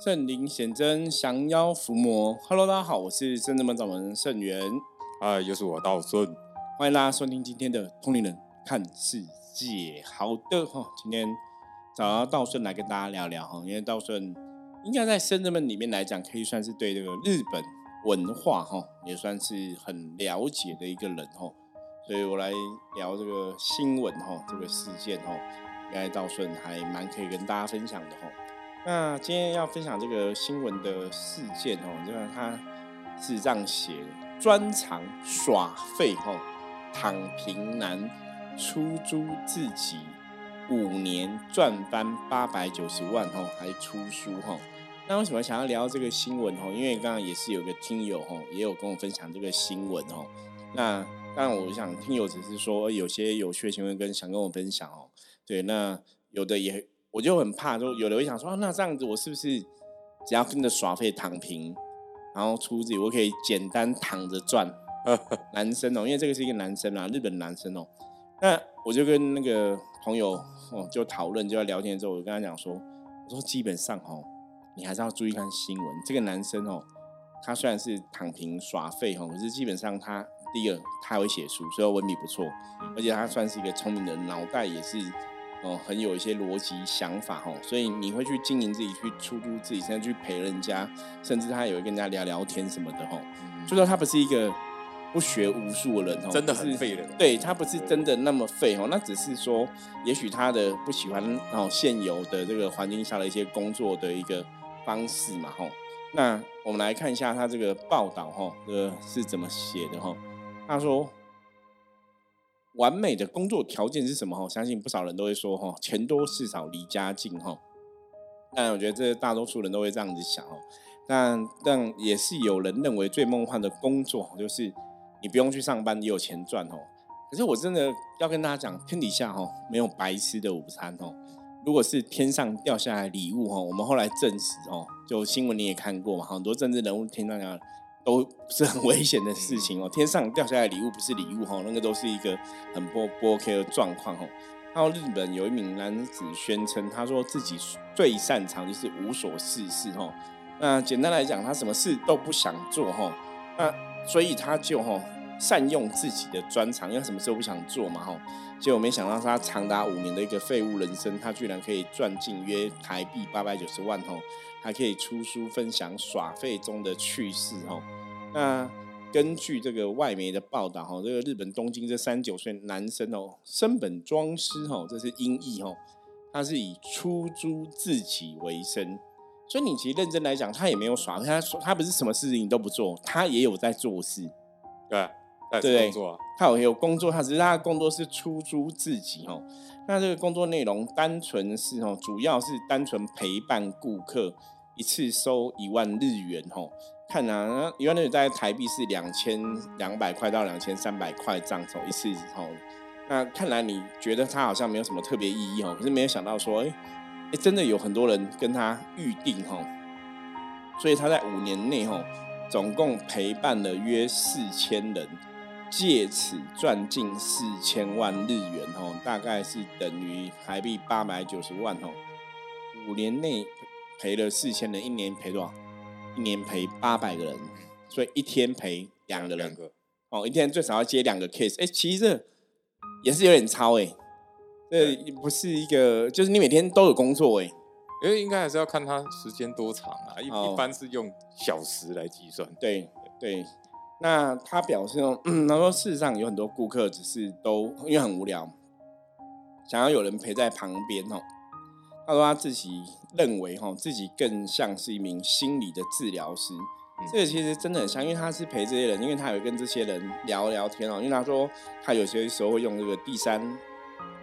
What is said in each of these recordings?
圣灵显真，降妖伏魔。Hello，大家好，我是圣智门掌门圣元，啊，又是我道顺，欢迎大家收听今天的通灵人看世界。好的哈，今天找到道顺来跟大家聊聊哈，因为道顺应该在圣智门里面来讲，可以算是对这个日本文化哈，也算是很了解的一个人哈，所以我来聊这个新闻哈，这个事件哈，应该道顺还蛮可以跟大家分享的哈。那今天要分享这个新闻的事件哦，这个他是这样写的：专长耍废吼，躺平男出租自己五年赚翻八百九十万吼，还出书吼。那为什么想要聊这个新闻吼？因为刚刚也是有个听友吼，也有跟我分享这个新闻吼。那当然，我想听友只是说有些有趣的新闻跟想跟我分享哦。对，那有的也。我就很怕，就有的会想说，那这样子我是不是只要跟着耍废躺平，然后出自己我可以简单躺着赚？男生哦，因为这个是一个男生啊，日本男生哦。那我就跟那个朋友哦就讨论，就在聊天之后，我就跟他讲说，我说基本上哦，你还是要注意看新闻。这个男生哦，他虽然是躺平耍废哦，可是基本上他第一个他会写书，所以文笔不错，而且他算是一个聪明的脑袋也是。哦，很有一些逻辑想法哦，所以你会去经营自己，去出租自己，甚至去陪人家，甚至他也会跟人家聊聊天什么的哦。就说他不是一个不学无术的人哦，真的很废人。对他不是真的那么废哦，那只是说，也许他的不喜欢哦现有的这个环境下的一些工作的一个方式嘛吼。那我们来看一下他这个报道哈，这个是怎么写的哈？他说。完美的工作条件是什么？哈，相信不少人都会说，哈，钱多事少离家近，哈。但我觉得这大多数人都会这样子想，哦。但但也是有人认为最梦幻的工作，就是你不用去上班，你有钱赚，哦。可是我真的要跟大家讲，天底下，哈，没有白吃的午餐，哦。如果是天上掉下来礼物，哈，我们后来证实，哦，就新闻你也看过嘛，很多政治人物天上掉。都是很危险的事情哦，天上掉下来礼物不是礼物哈，那个都是一个很不不 OK 的状况哦。然后日本有一名男子宣称，他说自己最擅长就是无所事事哦。那简单来讲，他什么事都不想做哈。那所以他就哈善用自己的专长，因为什么事都不想做嘛哈。结果没想到他长达五年的一个废物人生，他居然可以赚进约台币八百九十万哈，还可以出书分享耍废中的趣事哈。那根据这个外媒的报道，哈，这个日本东京这三九岁男生哦，生本庄师哈，这是音译哈，他是以出租自己为生，所以你其实认真来讲，他也没有耍，他说他不是什么事情都不做，他也有在做事，对，对对？他有有工作，他只是他的工作是出租自己哦，那这个工作内容单纯是哦，主要是单纯陪伴顾客，一次收一万日元哈。看啊，一万日元在台币是两千两百块到两千三百块这样走一次后，那看来你觉得他好像没有什么特别意义哦，可是没有想到说，哎哎，真的有很多人跟他预定哦，所以他在五年内哈，总共陪伴了约四千人，借此赚进四千万日元哦，大概是等于台币八百九十万哦，五年内赔了四千人，一年赔多少？一年赔八百个人，所以一天赔两个人。哦，一天最少要接两个 case。哎，其实这也是有点超哎，这不是一个，就是你每天都有工作哎。因为应该还是要看他时间多长啊，一一般是用小时来计算。对对，那他表示哦，他说事实上有很多顾客只是都因为很无聊，想要有人陪在旁边哦。他说他自己认为哈，自己更像是一名心理的治疗师。这个其实真的很像，因为他是陪这些人，因为他有跟这些人聊聊天哦。因为他说他有些时候会用这个第三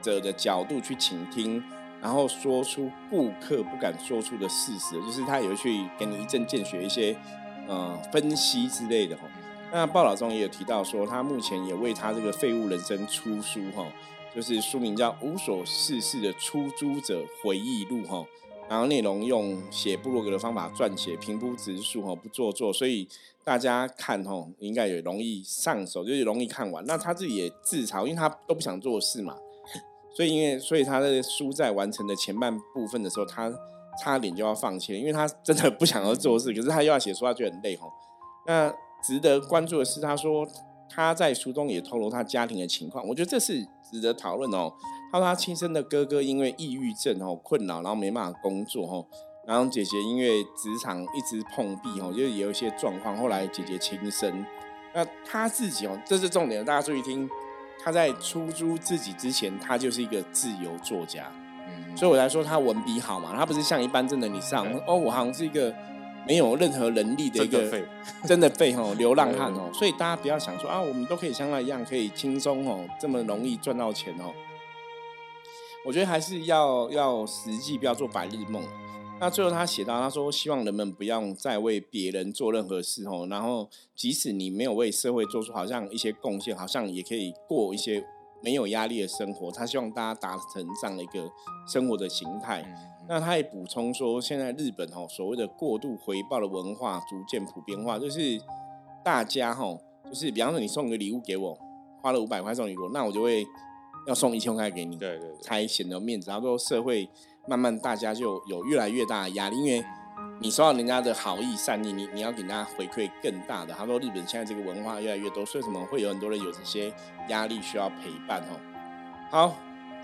者的角度去倾听，然后说出顾客不敢说出的事实，就是他也会去给你一针见血一些呃分析之类的哈。那报道中也有提到说，他目前也为他这个废物人生出书哈。就是书名叫《无所事事的出租者回忆录》哈，然后内容用写部落格的方法撰写，平铺直述哈，不做作，所以大家看哈，应该也容易上手，就是容易看完。那他自己也自嘲，因为他都不想做事嘛，所以因为所以他的书在完成的前半部分的时候，他差点就要放弃了，因为他真的不想要做事，可是他又要写书，他觉得很累吼。那值得关注的是，他说他在书中也透露他家庭的情况，我觉得这是值得讨论哦。他说他亲生的哥哥因为抑郁症哦困扰，然后没办法工作哦，然后姐姐因为职场一直碰壁哦，就是有一些状况，后来姐姐轻生。那他自己哦，这是重点，大家注意听。他在出租自己之前，他就是一个自由作家，嗯所以我来说他文笔好嘛。他不是像一般真的你上哦，我好像是一个没有任何能力的一个真的废 哦流浪汉哦。所以大家不要想说啊，我们都可以像他一样可以轻松哦，这么容易赚到钱哦。我觉得还是要要实际，不要做白日梦。那最后他写到，他说希望人们不要再为别人做任何事哦，然后即使你没有为社会做出好像一些贡献，好像也可以过一些没有压力的生活。他希望大家达成这样的一个生活的形态。那他也补充说，现在日本哦所谓的过度回报的文化逐渐普遍化，就是大家哈，就是比方说你送个礼物给我，花了五百块送礼物，那我就会要送一千块给你，对对，才显得面子。然后说社会。慢慢大家就有越来越大的压力，因为你收到人家的好意善意，你你要给大家回馈更大的。他说日本现在这个文化越来越多，所以什么会有很多人有这些压力需要陪伴哦。好，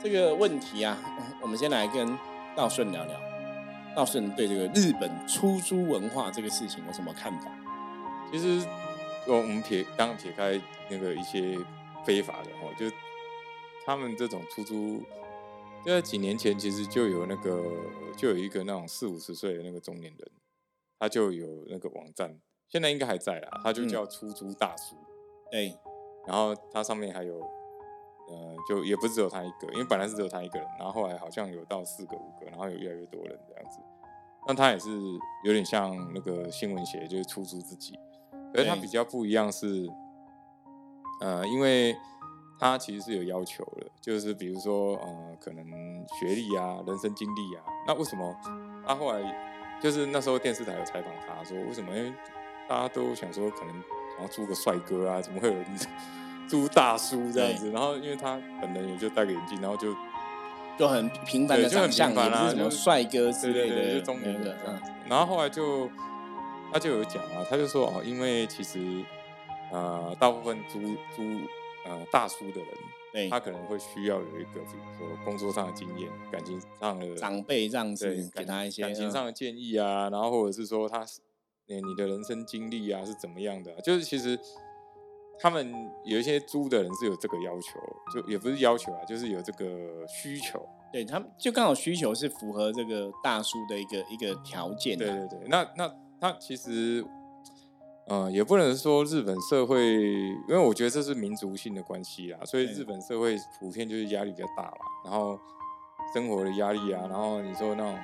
这个问题啊，我们先来跟道顺聊聊。道顺对这个日本出租文化这个事情有什么看法？其实我们撇刚撇开那个一些非法的哦，就他们这种出租。就在几年前，其实就有那个，就有一个那种四五十岁的那个中年人，他就有那个网站，现在应该还在啦，他就叫出租大叔，哎，然后他上面还有，呃，就也不是只有他一个，因为本来是只有他一个人，然后后来好像有到四个五个，然后有越来越多人这样子，那他也是有点像那个新闻协，就是出租自己，可是他比较不一样是，呃，因为。他其实是有要求的，就是比如说，呃，可能学历啊、人生经历啊。那为什么他后来就是那时候电视台有采访他说，为什么？因为大家都想说，可能想要租个帅哥啊，怎么会有 人租大叔这样子？然后因为他本人也就戴个眼镜，然后就就很平凡的长相，也不是什么帅哥之类的，就中年人这样子。然后后来就他就有讲啊，他就说哦，因为其实呃，大部分租租。呃，大叔的人，他可能会需要有一个，比如说工作上的经验、感情上的长辈这样子，给他一些感情上的建议啊，然后或者是说他，你你的人生经历啊是怎么样的？就是其实他们有一些租的人是有这个要求，就也不是要求啊，就是有这个需求。对他们就刚好需求是符合这个大叔的一个一个条件。对对对，那那他其实。呃，也不能说日本社会，因为我觉得这是民族性的关系啦，所以日本社会普遍就是压力比较大嘛，然后生活的压力啊，然后你说那种，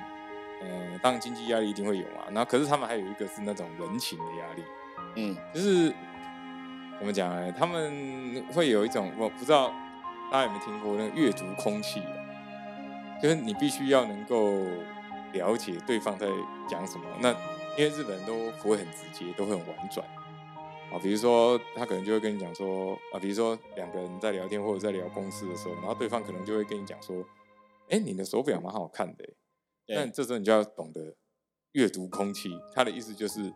呃，当然经济压力一定会有嘛，然后可是他们还有一个是那种人情的压力，嗯，就是怎么讲呢？他们会有一种我不知道大家有没有听过那个阅读空气，就是你必须要能够了解对方在讲什么，那。因为日本人都不会很直接，都会很婉转啊。比如说，他可能就会跟你讲说啊，比如说两个人在聊天或者在聊公司的时候，然后对方可能就会跟你讲说，哎，你的手表蛮好看的。但这时候你就要懂得阅读空气，他的意思就是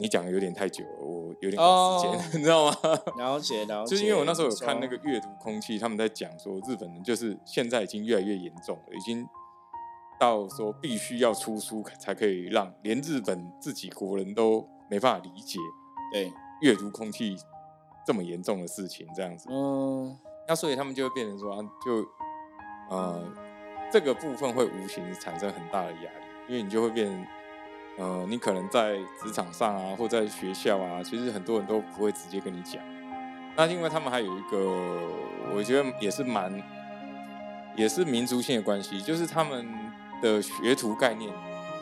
你讲的有点太久了，我有点时间，你知道吗？了 解了解。就是因为我那时候有看那个阅读空气，他们在讲说日本人就是现在已经越来越严重了，已经。到说必须要出书才可以让连日本自己国人都没办法理解，对阅读空气这么严重的事情这样子，嗯，那所以他们就会变成说，就呃这个部分会无形产生很大的压力，因为你就会变，呃，你可能在职场上啊，或在学校啊，其实很多人都不会直接跟你讲，那因为他们还有一个，我觉得也是蛮也是民族性的关系，就是他们。的学徒概念、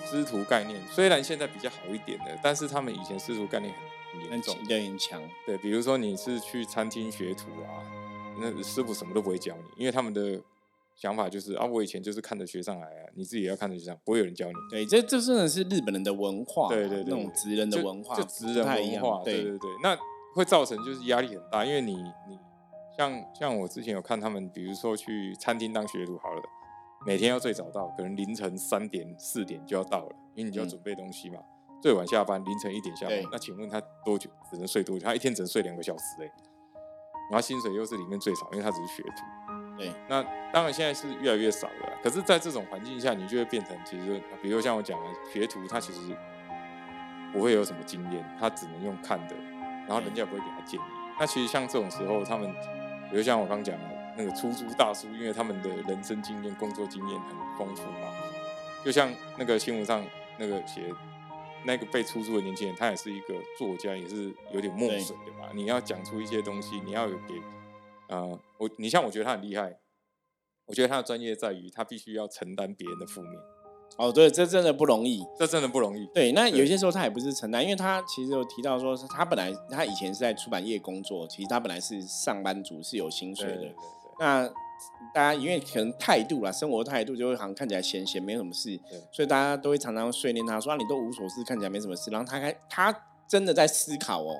师徒概念，虽然现在比较好一点的，但是他们以前师徒概念很严重、很强。对，比如说你是去餐厅学徒啊，那师傅什么都不会教你，因为他们的想法就是啊，我以前就是看着学上来啊，你自己也要看着学上，不会有人教你。对，这这真的是日本人的文化，对对对，那种职人的文化，就职人文化，对对对，那会造成就是压力很大，因为你你像像我之前有看他们，比如说去餐厅当学徒好了。每天要最早到，可能凌晨三点四点就要到了，因为你就要嗯准备东西嘛。最晚下班，凌晨一点下班，那请问他多久只能睡多久？他一天只能睡两个小时哎、然后薪水又是里面最少，因为他只是学徒。对，那当然现在是越来越少了，可是，在这种环境下，你就会变成其实，比如像我讲的，学徒他其实不会有什么经验，他只能用看的，然后人家也不会给他建议。那其实像这种时候，他们，比如像我刚讲的那个出租大叔，因为他们的人生经验、工作经验很丰富嘛，就像那个新闻上那个写那个被出租的年轻人，他也是一个作家，也是有点墨水的嘛。你要讲出一些东西，你要有给呃，我你像我觉得他很厉害，我觉得他的专业在于他必须要承担别人的负面，哦，对，这真的不容易。这真的不容易。对，那有些时候他也不是承担，因为他其实有提到说，是他本来他以前是在出版业工作，其实他本来是上班族，是有薪水的。对对对那大家因为可能态度啦，生活态度就会好像看起来闲闲没什么事对，所以大家都会常常训练他说、啊、你都无所事，看起来没什么事。然后他开他真的在思考哦，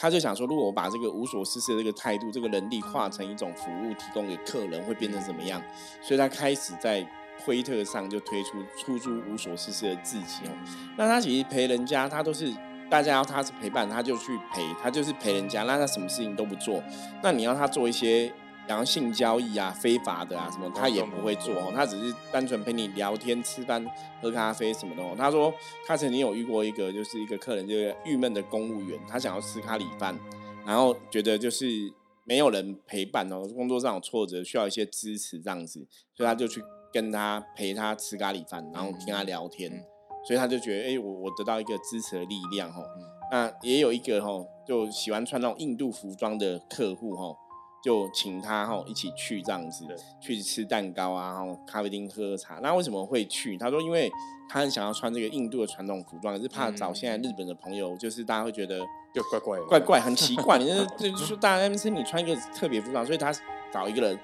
他就想说，如果我把这个无所事事的这个态度、这个能力化成一种服务，提供给客人，会变成怎么样？所以他开始在推特上就推出出租无所事事的自己哦。那他其实陪人家，他都是大家要他是陪伴，他就去陪，他就是陪人家，那他什么事情都不做。那你要他做一些，然后性交易啊、非法的啊什么，他也不会做哦，他只是单纯陪你聊天、吃饭、喝咖啡什么的哦。他说他曾经有遇过一个，就是一个客人，就是郁闷的公务员，他想要吃咖喱饭，然后觉得就是没有人陪伴哦，工作上有挫折，需要一些支持这样子，所以他就去跟他陪他吃咖喱饭，然后听他聊天，嗯所以他就觉得，哎、我我得到一个支持的力量哦。嗯那也有一个哈，就喜欢穿那种印度服装的客户哈，就请他哈一起去这样子对，去吃蛋糕啊，然后咖啡厅喝喝茶。那为什么会去？他说，因为他很想要穿这个印度的传统服装，可是怕找现在日本的朋友，就是大家会觉得就怪怪怪怪，很奇怪。你这这就是大家在那边，你穿一个特别服装，所以他找一个人，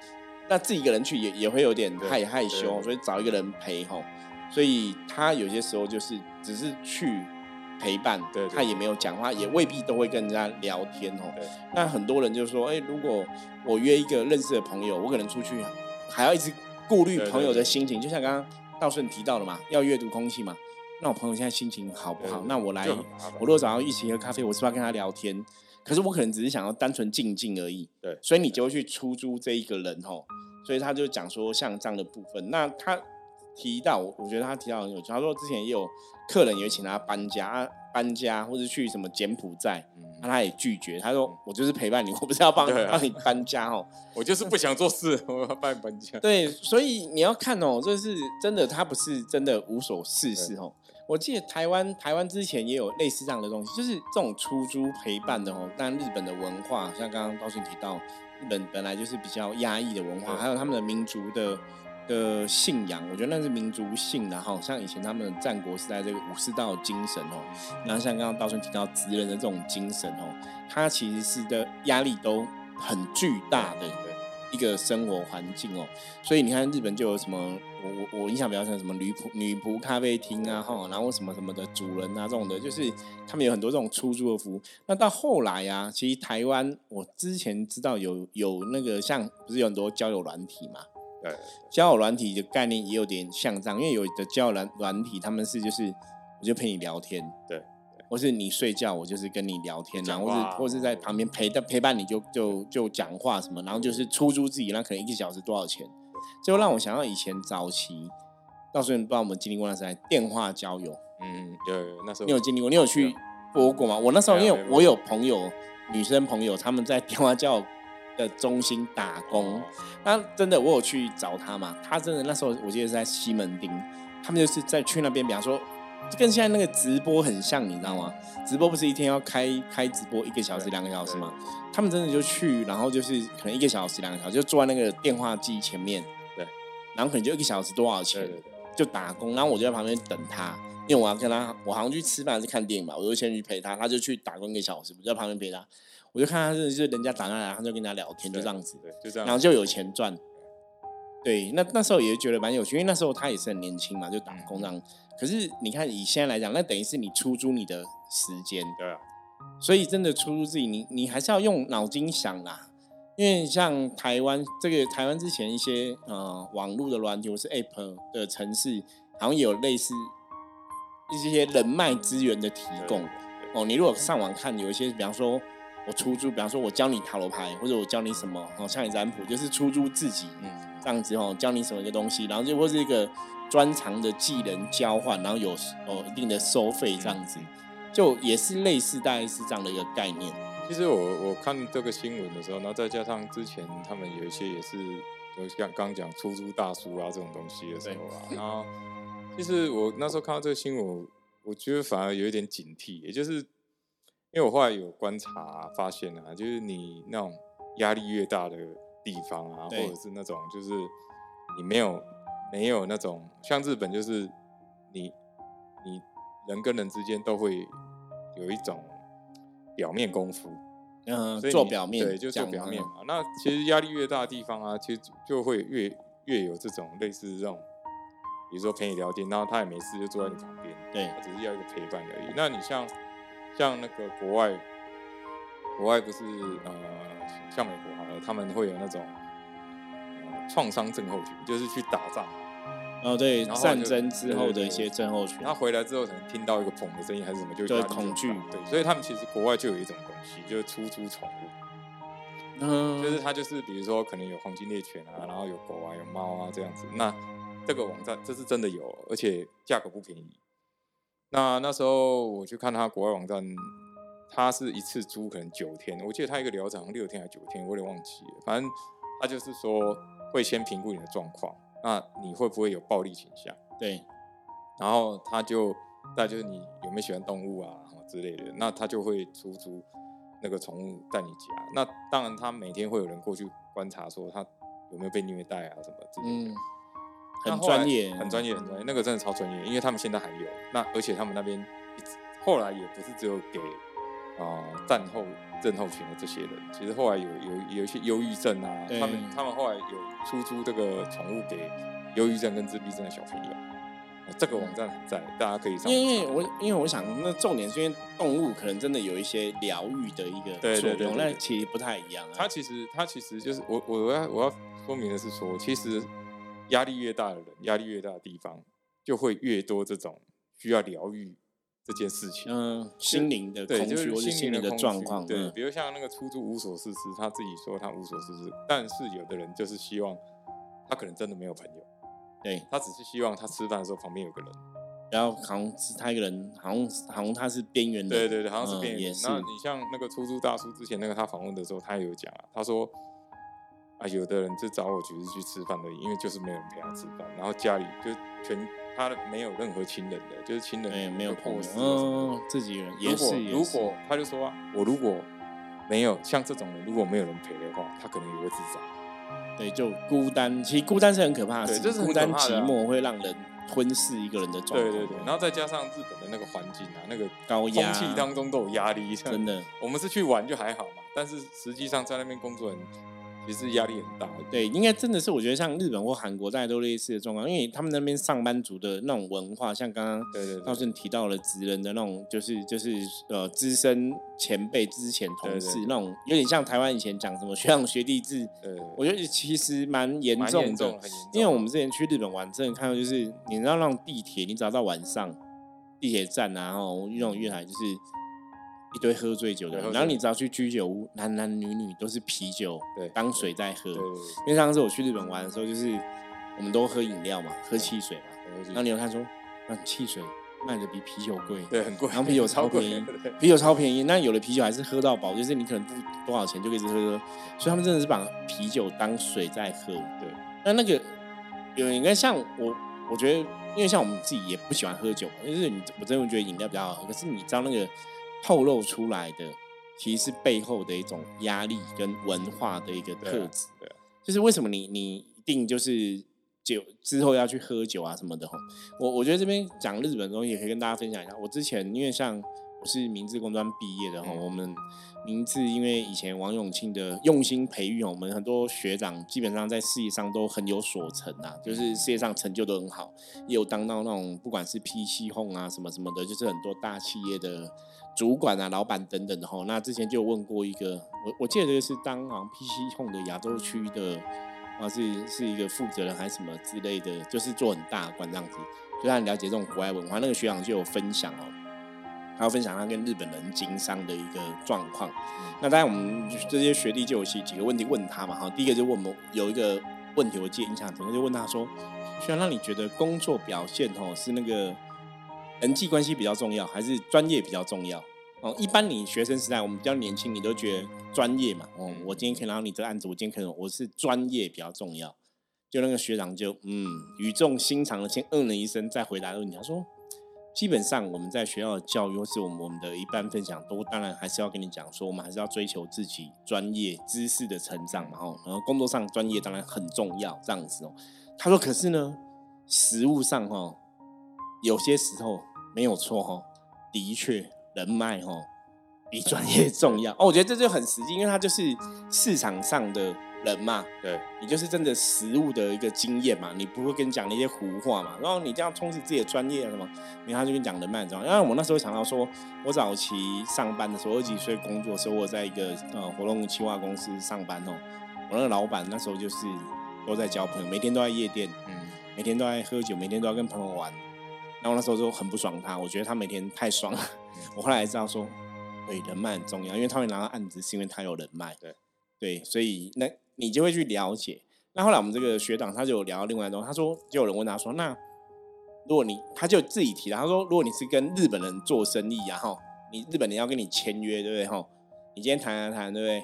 那自己一个人去也也会有点对害害羞，所以找一个人陪吼。所以他有些时候就是只是去陪伴，对对他也没有讲话，也未必都会跟人家聊天哦。那很多人就说，哎、如果我约一个认识的朋友，我可能出去还要一直顾虑朋友的对心情，就像刚刚道顺提到的嘛，要阅读空气嘛。那我朋友现在心情好不好？那我来我如果早上一起喝咖啡，我是不是要跟他聊天？可是我可能只是想要单纯静静而已。对所以你就会去出租这一个人哦。所以他就讲说像这样的部分，那他提到，我我觉得他提到很有趣。他说之前也有客人也请他搬家，啊搬家或者去什么柬埔寨，他也拒绝。他说我就是陪伴你，我不是要帮 帮你搬家哦。我就是不想做事，我要帮你搬家。对，所以你要看哦，这是真的，他不是真的无所事事哦。我记得台湾台湾之前也有类似这样的东西，就是这种出租陪伴的哦。但日本的文化，像刚刚高顺提到，日本本来就是比较压抑的文化，对还有他们的民族的的信仰，我觉得那是民族性的哈。像以前他们的战国时代这个武士道精神哦，然后像刚刚道顺提到职人的这种精神哦，它其实是的压力都很巨大的。对一个生活环境哦，所以你看日本就有什么，我我我印象比较深，什么女仆女仆咖啡厅啊，哈，然后什么什么的主人啊这种的，就是他们有很多这种出租的服务。那到后来呀、其实台湾我之前知道有有那个像不是有很多交友软体嘛，对交友软体的概念也有点像这样，因为有的交友软软体他们是就是我就陪你聊天，对，或是你睡觉我就是跟你聊天，然后或是或是在旁边陪的陪伴你就就就讲话什么，然后就是出租自己，那可能一个小时多少钱，就让我想到以前早期，到时候你不知道我们经历过那时代电话交友，嗯，有有那时候你有经历过？你有去播过吗？我那时候因为我有朋友女生朋友他们在电话交友的中心打工。哦那真的，我有去找他嘛？他真的那时候我记得是在西门町，他们就是在去那边，比方说，就跟现在那个直播很像，你知道吗？直播不是一天要开开直播一个小时、两个小时对吗？他们真的就去，然后就是可能一个小时、两个小时，就坐在那个电话机前面，对，然后可能就一个小时多少钱对，对对，就打工，然后我就在旁边等他，因为我要跟他，我好像去吃饭还是看电影吧，我就先去陪他，他就去打工一个小时，我就在旁边陪他，我就看他真的是人家打上来，他就跟人家聊天，就这样子。对，就这样，然后就有钱赚。对，那那时候也觉得蛮有趣，因为那时候他也是很年轻嘛，就打工这样。可是你看以现在来讲，那等于是你出租你的时间，对啊，所以真的出租自己，你你还是要用脑筋想啦。因为像台湾这个台湾之前一些呃网络的软体或是 App 的城市，好像也有类似一些人脉资源的提供。哦，你如果上网看，有一些比方说我出租，比方说我教你塔罗牌，或者我教你什么，哦，像你占卜就是出租自己，嗯，这样子哦，教你什么一个东西，然后就或是一个专长的技能交换，然后有哦一定的收费这样子，就也是类似大概是这样的一个概念。其实我我看这个新闻的时候，然后再加上之前他们有一些也是，就像刚讲出租大叔啊这种东西的时候啊，然后其实我那时候看到这个新闻，我觉得反而有一点警惕，也就是因为我后来有观察发现啊，就是你那种压力越大的地方啊，或者是那种就是你没有没有那种像日本，就是你你人跟人之间都会有一种。表面功夫，嗯，做表面，对，就做表面嘛。那其实压力越大的地方啊，其实就会越越有这种类似这种，比如说陪你聊天，然后他也没事就坐在你旁边，对，只是要一个陪伴而已。那你像像那个国外，国外不是呃，像美国好了，他们会有那种创伤症候群，就是去打仗。哦，对，战争之后的一些症候群，他回来之后可能听到一个砰的声音还是什么，就对恐惧，对，所以他们其实国外就有一种东西，就是出租宠物，嗯，就是他就是比如说可能有黄金猎犬啊，然后有狗啊，有猫啊这样子，那这个网站这是真的有，而且价格不便宜。那那时候我去看他国外网站，他是一次租可能九天，我记得他一个疗程六天还是九天，我有点忘记了，反正他就是说会先评估你的状况。那你会不会有暴力倾向？对，然后他就，再就是你有没有喜欢动物啊之类的，那他就会出租那个宠物在你家。那当然，他每天会有人过去观察，说他有没有被虐待啊什么之类的。很专业，很专业，很专业。那个真的超专业，因为他们现在还有。那而且他们那边后来也不是只有给啊战后。症候群的这些人，其实后来有有有一些忧郁症啊，他们他们后来有出租这个宠物给忧郁症跟自闭症的小朋友，这个网站在，大家可以上。因为我因为我想，那重点是因为动物可能真的有一些疗愈的一个作用，那其实不太一样。啊它其实它其实就是我我要我要说明的是说，其实压力越大的人，压力越大的地方，就会越多这种需要疗愈。这件事情，嗯，心灵的空虚或者心灵的状况，对，比如像那个出租无所事事，他自己说他无所事事，但是有的人就是希望他可能真的没有朋友，对他只是希望他吃饭的时候旁边有个人，然后好像是他一个人，好像好像他是边缘的，对对对，好像是边缘。那你像那个出租大叔之前那个他访问的时候，他也有讲啊，他说啊，有的人就找我只是去吃饭而已，因为就是没有人陪他吃饭，然后家里就全。他没有任何亲人的，就是亲人没有朋友，嗯，自己人也是。如果他就说，啊我如果没有像这种人，如果没有人陪的话，他可能也会自杀。对，就孤单，其实孤单是很可怕的，就是孤单寂寞会让人吞噬一个人的状态。对对对，然后再加上日本的那个环境啊，那个高压，空气当中都有压力，真的。我们是去玩就还好嘛，但是实际上在那边工作人。其实压力很大，对，应该真的是我觉得像日本或韩国，大家都类似的状况，因为他们那边上班族的那种文化，像刚刚对对，道顺提到了职人的那种，就是就是呃资深前辈、之前同事那种，有点像台湾以前讲什么学长学弟制，我觉得其实蛮严重的，因为我们之前去日本玩，真的看到就是你知道那种地铁，你只要到晚上地铁站啊，然后那种月台就是。一堆喝醉酒的人，然后你只要去居酒屋，男男女女都是啤酒当水在喝。因为上次我去日本玩的时候，就是我们都喝饮料嘛，喝汽水嘛。然后你有看说，那汽水卖的比啤酒贵，对，很贵。然后啤酒 超便宜，啤酒超便宜。那有的啤酒还是喝到饱，就是你可能不多少钱就可以一直喝喝。所以他们真的是把啤酒当水在喝。对，那那个有应该像我，我觉得因为像我们自己也不喜欢喝酒，就是你我真的觉得饮料比较好喝。可是你知道那个。透露出来的其实是背后的一种压力跟文化的一个特质，对，就是为什么你你一定就是酒之后要去喝酒啊什么的哈。我我觉得这边讲日本的东西也可以跟大家分享一下。我之前因为像我是明治工专毕业的哈，嗯我们明治因为以前王永庆的用心培育哦，我们很多学长基本上在事业上都很有所成啊，就是事业上成就都很好，也有当到那种不管是 PC Home 啊什么什么的，就是很多大企业的主管啊、老板等等的哈。那之前就有问过一个，我我记得这个是当好像 PC Home 的亚洲区的啊，是是一个负责人还是什么之类的，就是做很大官这样子，就他很了解这种国外文化。那个学长就有分享哦。他要分享他跟日本人经商的一个状况。那当然，我们这些学弟就有几几个问题问他嘛。哈，第一个就问我们有一个问题，我记得印象深刻，就问他说：“学长，那你觉得工作表现哦是那个人际关系比较重要，还是专业比较重要？”哦，一般你学生时代，我们比较年轻，你都觉得专业嘛。哦，我今天可以拿到你这个案子，我今天可能我是专业比较重要。就那个学长就嗯语重心长的先嗯了一声，再回答问题。他说。基本上我们在学校的教育，或是我们我们的一般分享，都当然还是要跟你讲说，我们还是要追求自己专业知识的成长嘛，吼，然后工作上专业当然很重要，这样子哦。他说，可是呢，实物上哈，有些时候没有错哈，的确人脉哈比专业重要哦。我觉得这就很实际，因为它就是市场上的人嘛，对，你就是真的实物的一个经验嘛，你不会跟你讲那些胡话嘛。然后你这样充实自己的专业啊什么，你看他就跟你讲人脉，你知道？因为我那时候想到说，我早期上班的时候，二十几岁工作的时候，我在一个呃活动企划公司上班哦。我那个老板那时候就是都在交朋友，每天都在夜店，嗯，每天都在喝酒，每天都要跟朋友玩。然后那时候就很不爽他，我觉得他每天太爽了。我后来知道说，对人脉很重要，因为他会拿到案子，是因为他有人脉。对对，所以那你就会去了解。那后来我们这个学长他就有聊到另外一种，他说就有人问他说，那如果你他就自己提了，他说如果你是跟日本人做生意啊，哈，你日本人要跟你签约，对不对？哈，你今天谈谈谈，对不对？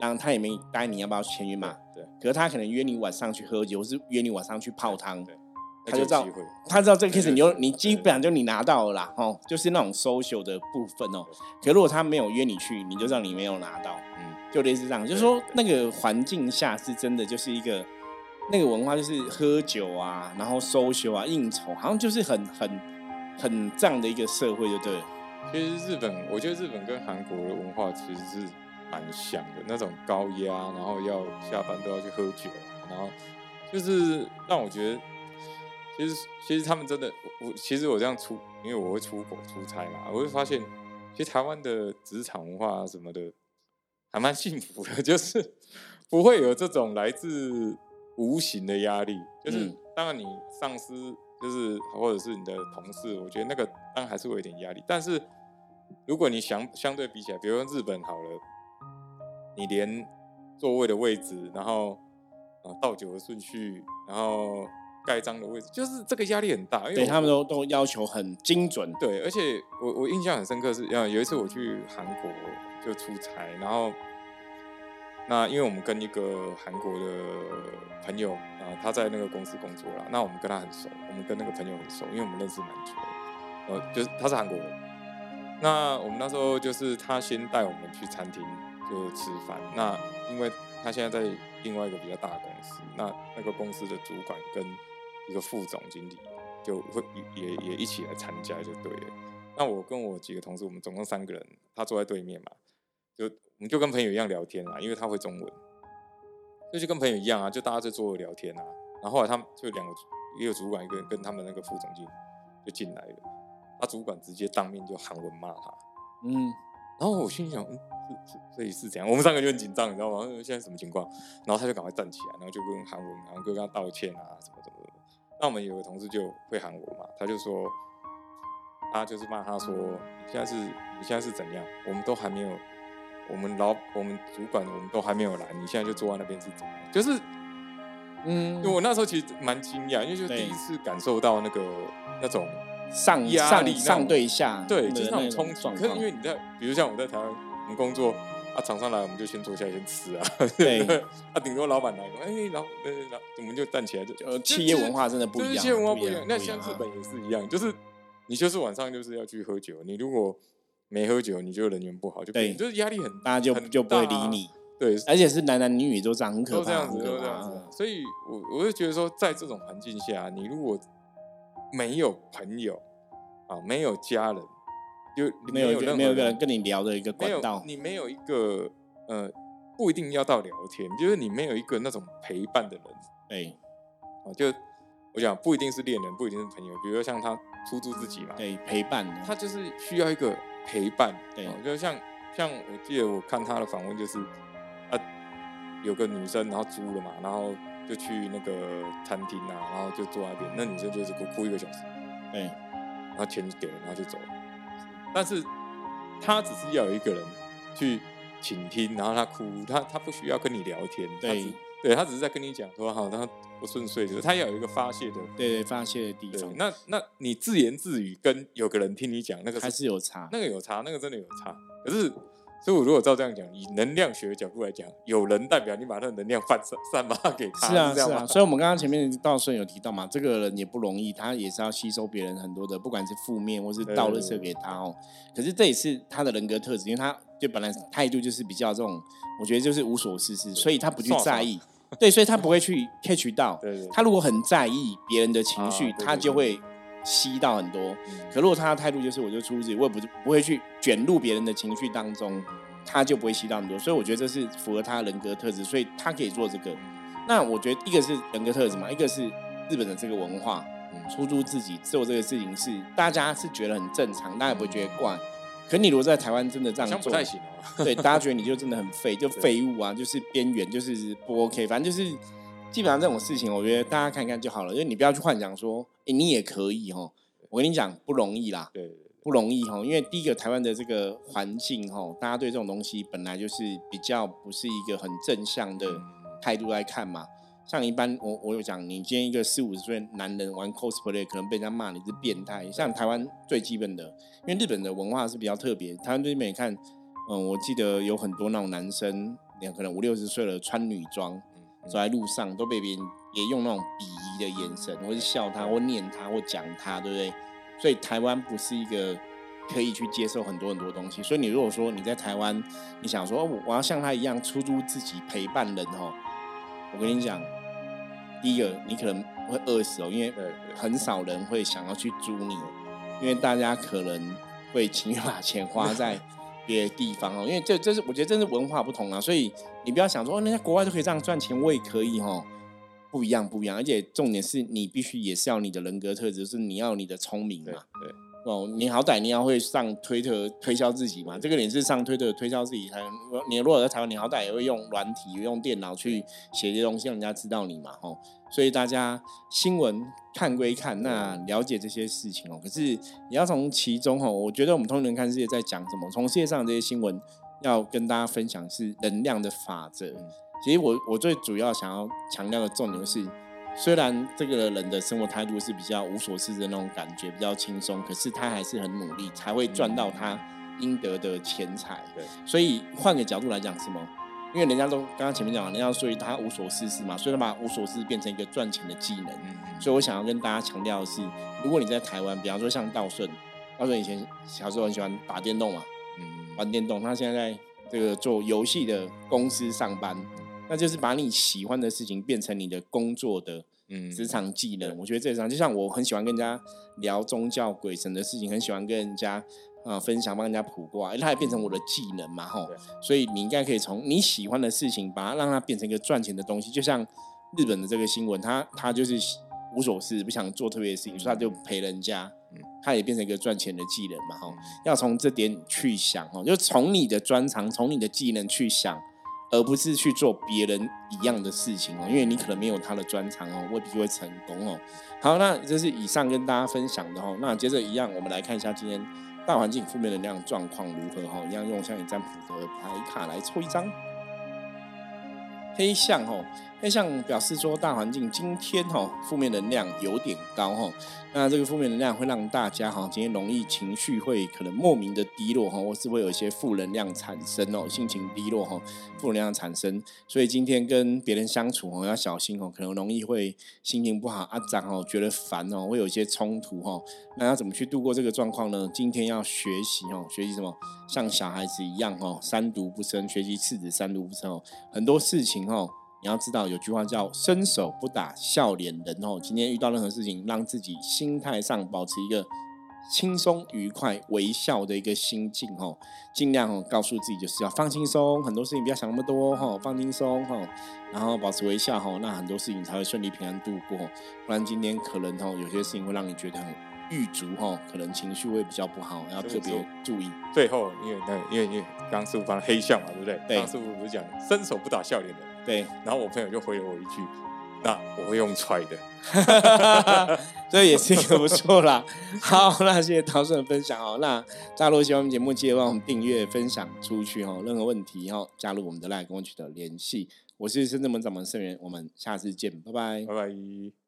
然后他也没答应你要不要签约嘛，对，可是他可能约你晚上去喝酒，或是约你晚上去泡汤，对，他就知道他知道这个 case 你就你基本上就你拿到了啦，哦，就是那种 social 的部分哦。可如果他没有约你去，你就知道你没有拿到，嗯，就类似这样，就是说那个环境下是真的就是一个那个文化，就是喝酒啊，然后 social 啊，应酬，好像就是很很很这样的一个社会，就对了。其实日本，我觉得日本跟韩国的文化其实是蛮像的，那种高压，然后要下班都要去喝酒，然后就是让我觉得，其实其实他们真的，我我其实我这样出，因为我会出国出差嘛，我会发现，其实台湾的职场文化啊什么的还蛮幸福的，就是不会有这种来自无形的压力，就是、嗯。当然你上司就是或者是你的同事，我觉得那个当然还是会有点压力，但是如果你相相对比起来，比如说日本好了，你连座位的位置，然后啊倒酒的顺序，然后盖章的位置，就是这个压力很大，因为对他们都都要求很精准，对，而且我我印象很深刻是，呃，有一次我去韩国就出差，然后那因为我们跟一个韩国的朋友啊、他在那个公司工作了，那我们跟他很熟，我们跟那个朋友很熟，因为我们认识蛮久的，呃，就是他是韩国人，那我们那时候就是他先带我们去餐厅就是吃饭，那因为他现在在另外一个比较大的公司，那那个公司的主管跟一个副总经理就会也也也一起来参加就对了。那我跟我几个同事，我们总共三个人，他坐在对面嘛，就我们就跟朋友一样聊天啊，因为他会中文，就就跟朋友一样啊，就大家在桌聊天啊。然后后来他们就两个，一个主管，一个跟他们那个副总经理就进来了，他主管直接当面就韩文骂他，嗯，然后我心想，嗯，是是，所以是这样。我们三个就很紧张，你知道吗？呃现在什么情况？然后他就赶快站起来，然后就跟韩文，然后就跟他道歉啊，什么的。那我们有个同事就会喊我嘛，他就说，他就是骂他说，你现在是，你现在是怎样？我们都还没有，我们老，我们主管，我们都还没有来，你现在就坐在那边是怎样？就是，嗯我那时候其实蛮惊讶，因为就第一次感受到那个那种。上压上力上对下，对，就是那种冲击。可是因为你在，比如像我在台湾，我们工作啊，厂商来我们就先坐下来先吃啊，对。啊，顶多老板来，哎，然后呃，然后我们就站起来就，呃，企业文化真的不一样，就是企业文化不不一样。那像日本也是一样，就是你就是晚上就是要去喝酒，你如果没喝酒，你就人缘不好，就对。变就是压力很，大家就很就不会理你，对，而且是男男女女都这样，很可怕，都这样子，都这样子。嗯。所以我我就觉得说，在这种环境下，你如果没有朋友啊，没有家人，就没有一个没有一个人人跟你聊的一个管道，你没有一个呃，不一定要到聊天，就是你没有一个那种陪伴的人哎啊，就我讲不一定是恋人，不一定是朋友，比如说像他出租自己嘛，对陪伴，他就是需要一个陪伴，对哦就像像我记得我看他的访问，就是啊有个女生，然后租了嘛，然后就去那个餐厅啊，然后就坐那边，那女生就是哭哭一个小时，对然后钱给了，然后就走了。但是他只是要有一个人去倾听，然后他哭，他他不需要跟你聊天，对只对他只是在跟你讲说好，他不顺遂，就是他要有一个发泄的。对对发泄的地方，，那那你自言自语跟有个人听你讲，那个还是有差，那个有差，那个真的有差。可是，所以我如果照这样讲，以能量学的角度来讲，有人代表你把那个能量散散散发给他，是啊是啊，所以我们刚刚前面道顺有提到嘛，这个人也不容易，他也是要吸收别人很多的，不管是负面或是倒垃圾给他哦。可是这也是他的人格特质，因为他就本来态度就是比较这种，我觉得就是无所事事，所以他不去在意，对，所以他不会去 catch 到。对对，他如果很在意别人的情绪，他就会吸到很多。嗯可如果他的态度就是我就出自己，我也不不会去卷入别人的情绪当中，他就不会吸到很多。所以我觉得这是符合他人格特质，所以他可以做这个。那我觉得一个是人格特质嘛，一个是日本的这个文化，嗯出租自己做这个事情是大家是觉得很正常，大家也不会觉得怪。可你如果在台湾真的这样做，不太行哦。对，大家觉得你就真的很废，就废物啊，就是边缘，就是不 OK，反正就是基本上这种事情，我觉得大家看看就好了，因为你不要去幻想说，诶你也可以哦。我跟你讲，不容易啦，对不容易哈，因为第一个台湾的这个环境哈，大家对这种东西本来就是比较不是一个很正向的态度来看嘛。像一般我我有讲，你今天一个四五十岁男人玩 cosplay，可能被人家骂你是变态。像台湾最基本的，因为日本的文化是比较特别，台湾这边你看，嗯，我记得有很多那种男生，可能五六十岁了穿女装，走在路上都被别人也用那种鄙夷的眼神，或是笑他，或念他，或讲他，对不对？所以台湾不是一个可以去接受很多很多东西。所以你如果说你在台湾，你想说、我要像他一样出租自己陪伴人哦，我跟你讲，第一个你可能会饿死哦，因为呃很少人会想要去租你，因为大家可能会情愿把钱花在别的地方哦，因为这这是我觉得这是文化不同啊，所以你不要想说，哦人家国外都可以这样赚钱，我也可以哦。不一样，不一样，而且重点是你必须也是要你的人格特质，就是你要你的聪明嘛。对，哦，你好歹你要会上推特推销自己嘛，这个你是上推特推销自己才能。你如果在台湾，你好歹也会用软体、用电脑去写这些东西，让人家知道你嘛，吼。所以大家新闻看归看，那了解这些事情哦，可是你要从其中哦，我觉得我们通人看世界在讲什么，从世界上这些新闻要跟大家分享是能量的法则。其实我我最主要想要强调的重点是，虽然这个人的生活态度是比较无所事事的那种感觉，比较轻松，可是他还是很努力，才会赚到他应得的钱财。对，所以换个角度来讲，是吗？因为人家都刚刚前面讲了，人家所以他无所事事嘛，所以他把无所事事变成一个赚钱的技能。所以我想要跟大家强调的是，如果你在台湾，比方说像道顺，道顺以前小时候很喜欢打电动嘛，嗯玩电动，他现在在这个做游戏的公司上班，那就是把你喜欢的事情变成你的工作的嗯职场技能。我觉得这张，就像我很喜欢跟人家聊宗教鬼神的事情，很喜欢跟人家啊、呃分享，帮人家卜卦，它也变成我的技能嘛，吼。所以你应该可以从你喜欢的事情，把它让它变成一个赚钱的东西。就像日本的这个新闻，他他就是无所事，不想做特别的事情，所以他就陪人家，嗯他也变成一个赚钱的技能嘛，吼。要从这点去想哦，就从你的专长、从你的技能去想，而不是去做别人一样的事情哦，因为你可能没有他的专长哦，未必会成功哦。好，那这是以上跟大家分享的哦。那接着一样，我们来看一下今天大环境负面能量状况如何哈、哦，一样用像你占卜的牌卡来抽一张。黑象哦，黑象表示说大环境今天哦负面能量有点高哦，那这个负面能量会让大家哈今天容易情绪会可能莫名的低落哈，或是会有一些负能量产生哦，心情低落哈，负能量产生，所以今天跟别人相处哦要小心哦，可能容易会心情不好啊长哦，觉得烦哦，会有一些冲突哦。那要怎么去度过这个状况呢？今天要学习哦，学习什么？像小孩子一样哦，三毒不生，学习次子三毒不生哦，很多事情哦。你要知道有句话叫“伸手不打笑脸人”哦。今天遇到任何事情，让自己心态上保持一个轻松愉快、微笑的一个心境哦，尽量哦告诉自己就是要放轻松，很多事情不要想那么多哈，放轻松哈，然后保持微笑哈，那很多事情才会顺利平安度过。不然今天可能哦有些事情会让你觉得很郁卒哈，可能情绪会比较不好，要特别注意。最后，因为那因为因为刚师傅放黑象嘛，对不对？对。刚师傅不是讲伸手不打笑脸的？对。然后我朋友就回了我一句。那我会用踹的，这也是一个不错啦。好，那谢谢陶顺的分享哦。那大家如果喜欢我们节目，记得帮我们订阅、分享出去哦。任何问题哦，加入我们的赖跟我取得联系。我是深圳门掌门盛元，我们下次见，拜拜，拜拜。